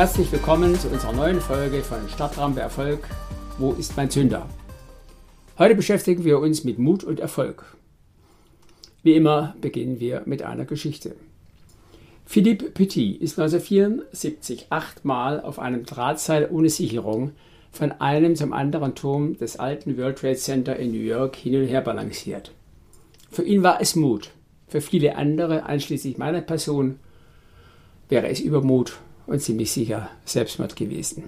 Herzlich willkommen zu unserer neuen Folge von Startrampe Erfolg. Wo ist mein Zünder? Heute beschäftigen wir uns mit Mut und Erfolg. Wie immer beginnen wir mit einer Geschichte. Philippe Petit ist 1974 achtmal auf einem Drahtseil ohne Sicherung von einem zum anderen Turm des alten World Trade Center in New York hin und her balanciert. Für ihn war es Mut. Für viele andere, einschließlich meiner Person, wäre es Übermut und ziemlich sicher Selbstmord gewesen.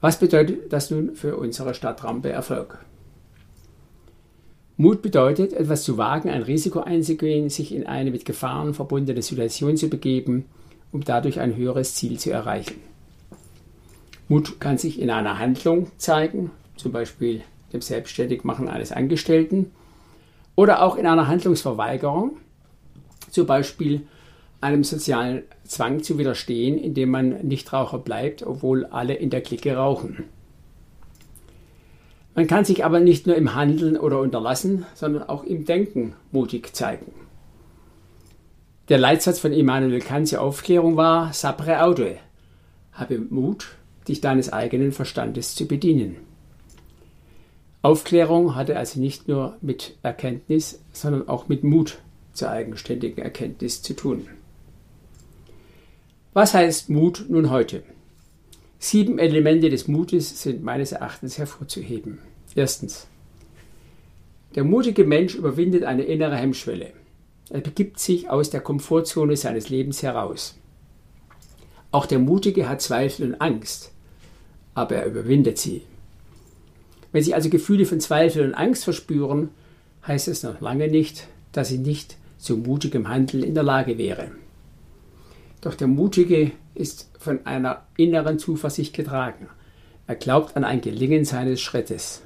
Was bedeutet das nun für unsere Stadtrampe Erfolg? Mut bedeutet, etwas zu wagen, ein Risiko einzugehen, sich in eine mit Gefahren verbundene Situation zu begeben, um dadurch ein höheres Ziel zu erreichen. Mut kann sich in einer Handlung zeigen, zum Beispiel dem Selbstständigmachen eines Angestellten, oder auch in einer Handlungsverweigerung, zum Beispiel einem sozialen Zwang zu widerstehen, indem man Nichtraucher bleibt, obwohl alle in der Clique rauchen. Man kann sich aber nicht nur im Handeln oder Unterlassen, sondern auch im Denken mutig zeigen. Der Leitsatz von Immanuel Kant zur Aufklärung war Sapre aude, habe Mut, dich deines eigenen Verstandes zu bedienen. Aufklärung hatte also nicht nur mit Erkenntnis, sondern auch mit Mut zur eigenständigen Erkenntnis zu tun. Was heißt Mut nun heute? Sieben Elemente des Mutes sind meines Erachtens hervorzuheben. Erstens. Der mutige Mensch überwindet eine innere Hemmschwelle. Er begibt sich aus der Komfortzone seines Lebens heraus. Auch der Mutige hat Zweifel und Angst, aber er überwindet sie. Wenn Sie also Gefühle von Zweifel und Angst verspüren, heißt es noch lange nicht, dass Sie nicht zu mutigem Handeln in der Lage wäre. Doch der Mutige ist von einer inneren Zuversicht getragen. Er glaubt an ein Gelingen seines Schrittes.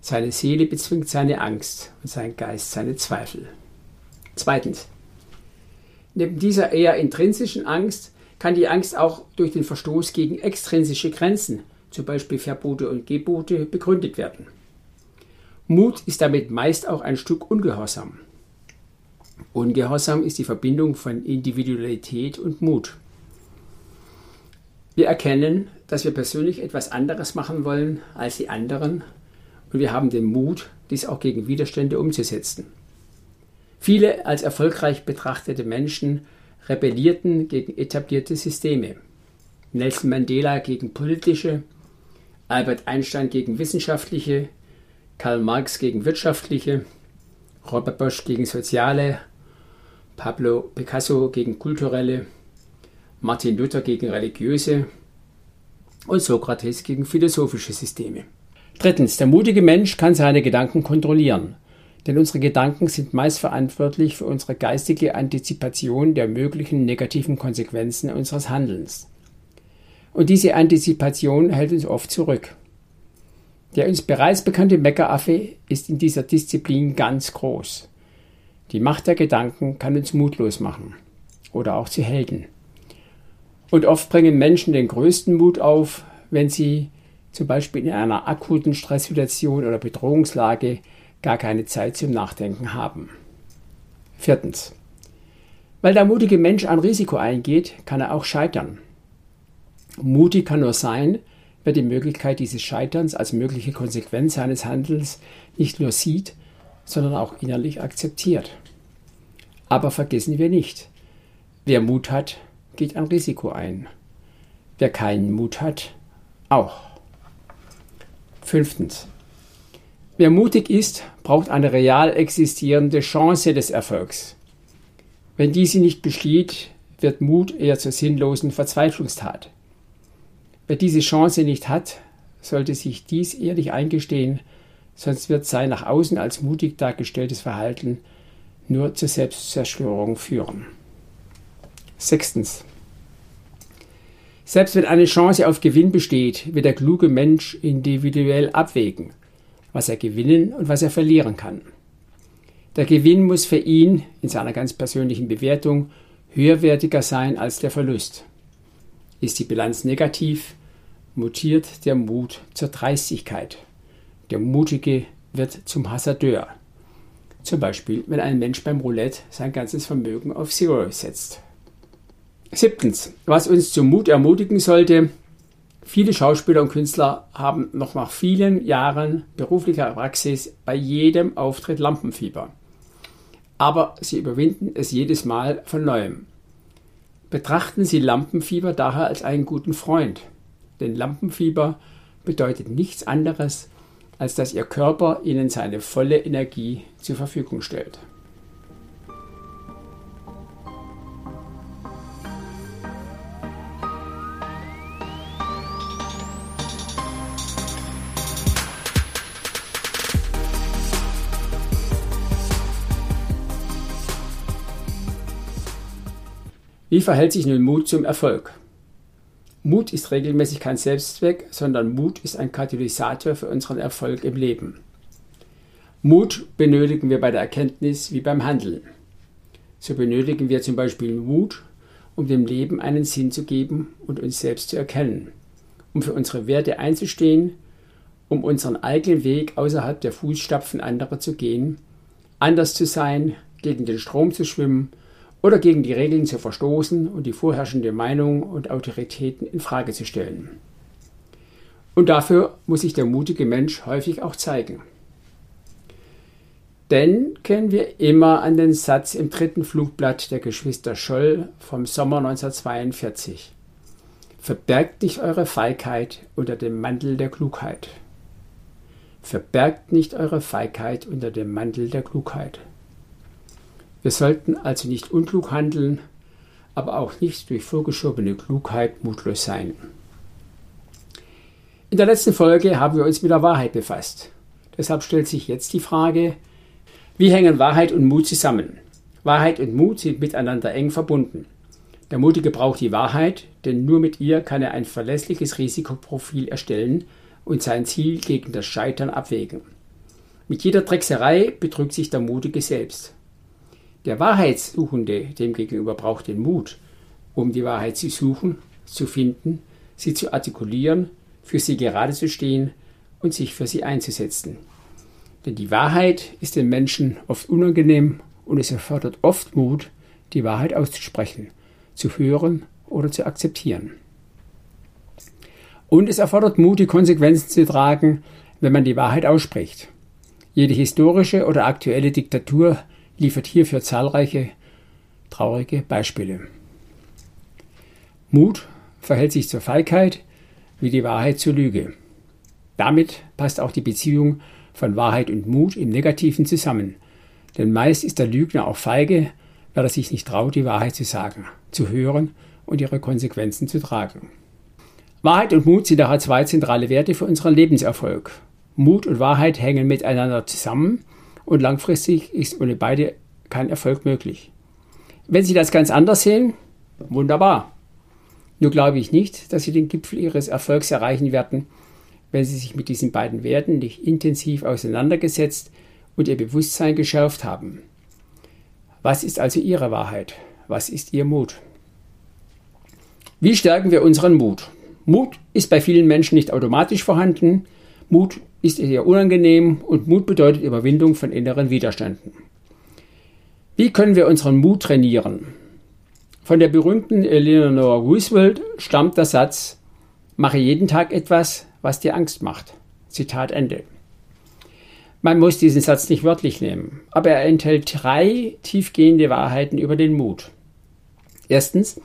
Seine Seele bezwingt seine Angst und sein Geist seine Zweifel. Zweitens. Neben dieser eher intrinsischen Angst kann die Angst auch durch den Verstoß gegen extrinsische Grenzen, zum Beispiel Verbote und Gebote, begründet werden. Mut ist damit meist auch ein Stück Ungehorsam. Ungehorsam ist die Verbindung von Individualität und Mut. Wir erkennen, dass wir persönlich etwas anderes machen wollen als die anderen und wir haben den Mut, dies auch gegen Widerstände umzusetzen. Viele als erfolgreich betrachtete Menschen rebellierten gegen etablierte Systeme. Nelson Mandela gegen politische, Albert Einstein gegen wissenschaftliche, Karl Marx gegen wirtschaftliche, Robert Bosch gegen soziale, Pablo Picasso gegen kulturelle, Martin Luther gegen religiöse und Sokrates gegen philosophische Systeme. Drittens, der mutige Mensch kann seine Gedanken kontrollieren, denn unsere Gedanken sind meist verantwortlich für unsere geistige Antizipation der möglichen negativen Konsequenzen unseres Handelns. Und diese Antizipation hält uns oft zurück. Der uns bereits bekannte Meckeraffe ist in dieser Disziplin ganz groß. Die Macht der Gedanken kann uns mutlos machen oder auch zu Helden. Und oft bringen Menschen den größten Mut auf, wenn sie zum Beispiel in einer akuten Stresssituation oder Bedrohungslage gar keine Zeit zum Nachdenken haben. Viertens. Weil der mutige Mensch ein Risiko eingeht, kann er auch scheitern. Mutig kann nur sein, wer die Möglichkeit dieses Scheiterns als mögliche Konsequenz seines Handelns nicht nur sieht, sondern auch innerlich akzeptiert. Aber vergessen wir nicht, wer Mut hat, geht ein Risiko ein. Wer keinen Mut hat, auch. Fünftens. Wer mutig ist, braucht eine real existierende Chance des Erfolgs. Wenn diese nicht besteht, wird Mut eher zur sinnlosen Verzweiflungstat. Wer diese Chance nicht hat, sollte sich dies ehrlich eingestehen, sonst wird sein nach außen als mutig dargestelltes Verhalten nur zur Selbstzerstörung führen. Sechstens. Selbst wenn eine Chance auf Gewinn besteht, wird der kluge Mensch individuell abwägen, was er gewinnen und was er verlieren kann. Der Gewinn muss für ihn in seiner ganz persönlichen Bewertung höherwertiger sein als der Verlust. Ist die Bilanz negativ, mutiert der Mut zur Dreistigkeit. Der Mutige wird zum Hasardeur. Zum Beispiel, wenn ein Mensch beim Roulette sein ganzes Vermögen auf Zero setzt. Siebtens, was uns zum Mut ermutigen sollte, viele Schauspieler und Künstler haben noch nach vielen Jahren beruflicher Praxis bei jedem Auftritt Lampenfieber. Aber sie überwinden es jedes Mal von neuem. Betrachten Sie Lampenfieber daher als einen guten Freund, denn Lampenfieber bedeutet nichts anderes, als dass Ihr Körper Ihnen seine volle Energie zur Verfügung stellt. Wie verhält sich nun Mut zum Erfolg? Mut ist regelmäßig kein Selbstzweck, sondern Mut ist ein Katalysator für unseren Erfolg im Leben. Mut benötigen wir bei der Erkenntnis wie beim Handeln. So benötigen wir zum Beispiel Mut, um dem Leben einen Sinn zu geben und uns selbst zu erkennen, um für unsere Werte einzustehen, um unseren eigenen Weg außerhalb der Fußstapfen anderer zu gehen, anders zu sein, gegen den Strom zu schwimmen oder gegen die Regeln zu verstoßen und die vorherrschende Meinung und Autoritäten in Frage zu stellen. Und dafür muss sich der mutige Mensch häufig auch zeigen. Denn kennen wir immer an den Satz im dritten Flugblatt der Geschwister Scholl vom Sommer 1942. Verbergt nicht eure Feigheit unter dem Mantel der Klugheit. Verbergt nicht eure Feigheit unter dem Mantel der Klugheit. Wir sollten also nicht unklug handeln, aber auch nicht durch vorgeschobene Klugheit mutlos sein. In der letzten Folge haben wir uns mit der Wahrheit befasst. Deshalb stellt sich jetzt die Frage, wie hängen Wahrheit und Mut zusammen? Wahrheit und Mut sind miteinander eng verbunden. Der Mutige braucht die Wahrheit, denn nur mit ihr kann er ein verlässliches Risikoprofil erstellen und sein Ziel gegen das Scheitern abwägen. Mit jeder Dreckserei betrügt sich der Mutige selbst. Der Wahrheitssuchende demgegenüber braucht den Mut, um die Wahrheit zu suchen, zu finden, sie zu artikulieren, für sie gerade zu stehen und sich für sie einzusetzen. Denn die Wahrheit ist den Menschen oft unangenehm und es erfordert oft Mut, die Wahrheit auszusprechen, zu hören oder zu akzeptieren. Und es erfordert Mut, die Konsequenzen zu tragen, wenn man die Wahrheit ausspricht. Jede historische oder aktuelle Diktatur liefert hierfür zahlreiche traurige Beispiele. Mut verhält sich zur Feigheit wie die Wahrheit zur Lüge. Damit passt auch die Beziehung von Wahrheit und Mut im Negativen zusammen. Denn meist ist der Lügner auch feige, weil er sich nicht traut, die Wahrheit zu sagen, zu hören und ihre Konsequenzen zu tragen. Wahrheit und Mut sind daher zwei zentrale Werte für unseren Lebenserfolg. Mut und Wahrheit hängen miteinander zusammen und langfristig ist ohne beide kein Erfolg möglich. Wenn Sie das ganz anders sehen, wunderbar. Nur glaube ich nicht, dass Sie den Gipfel Ihres Erfolgs erreichen werden, wenn Sie sich mit diesen beiden Werten nicht intensiv auseinandergesetzt und Ihr Bewusstsein geschärft haben. Was ist also Ihre Wahrheit? Was ist Ihr Mut? Wie stärken wir unseren Mut? Mut ist bei vielen Menschen nicht automatisch vorhanden. Mut ist eher unangenehm und Mut bedeutet Überwindung von inneren Widerständen. Wie können wir unseren Mut trainieren? Von der berühmten Eleanor Roosevelt stammt der Satz, mache jeden Tag etwas, was dir Angst macht. Zitat Ende. Man muss diesen Satz nicht wörtlich nehmen, aber er enthält drei tiefgehende Wahrheiten über den Mut. Erstens,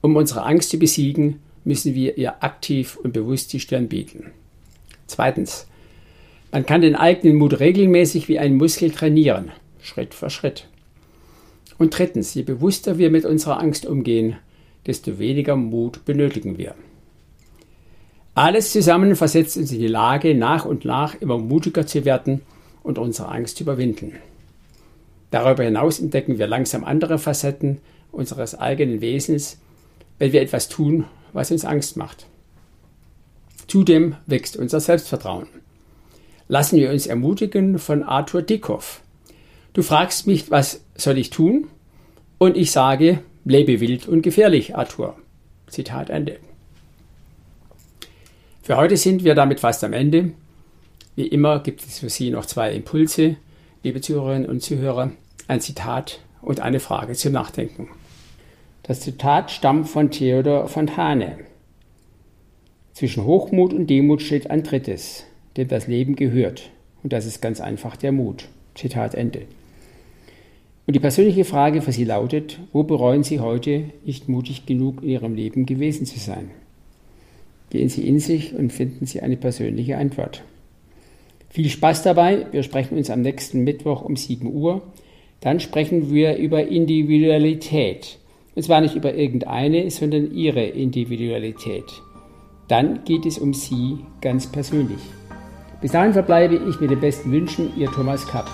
um unsere Angst zu besiegen, müssen wir ihr aktiv und bewusst die Stirn bieten. Zweitens, man kann den eigenen Mut regelmäßig wie ein Muskel trainieren, Schritt für Schritt. Und drittens, je bewusster wir mit unserer Angst umgehen, desto weniger Mut benötigen wir. Alles zusammen versetzt uns in die Lage, nach und nach immer mutiger zu werden und unsere Angst zu überwinden. Darüber hinaus entdecken wir langsam andere Facetten unseres eigenen Wesens, wenn wir etwas tun, was uns Angst macht. Zudem wächst unser Selbstvertrauen. Lassen wir uns ermutigen von Arthur Dickhoff. Du fragst mich, was soll ich tun? Und ich sage, lebe wild und gefährlich, Arthur. Zitat Ende. Für heute sind wir damit fast am Ende. Wie immer gibt es für Sie noch zwei Impulse, liebe Zuhörerinnen und Zuhörer, ein Zitat und eine Frage zum Nachdenken. Das Zitat stammt von Theodor Fontane. Zwischen Hochmut und Demut steht ein drittes, dem das Leben gehört. Und das ist ganz einfach der Mut. Zitat Ende. Und die persönliche Frage für Sie lautet, wo bereuen Sie heute nicht mutig genug in Ihrem Leben gewesen zu sein? Gehen Sie in sich und finden Sie eine persönliche Antwort. Viel Spaß dabei. Wir sprechen uns am nächsten Mittwoch um 7 Uhr. Dann sprechen wir über Individualität. Und zwar nicht über irgendeine, sondern Ihre Individualität. Dann geht es um Sie ganz persönlich. Bis dahin verbleibe ich mit den besten Wünschen, Ihr Thomas Kapp.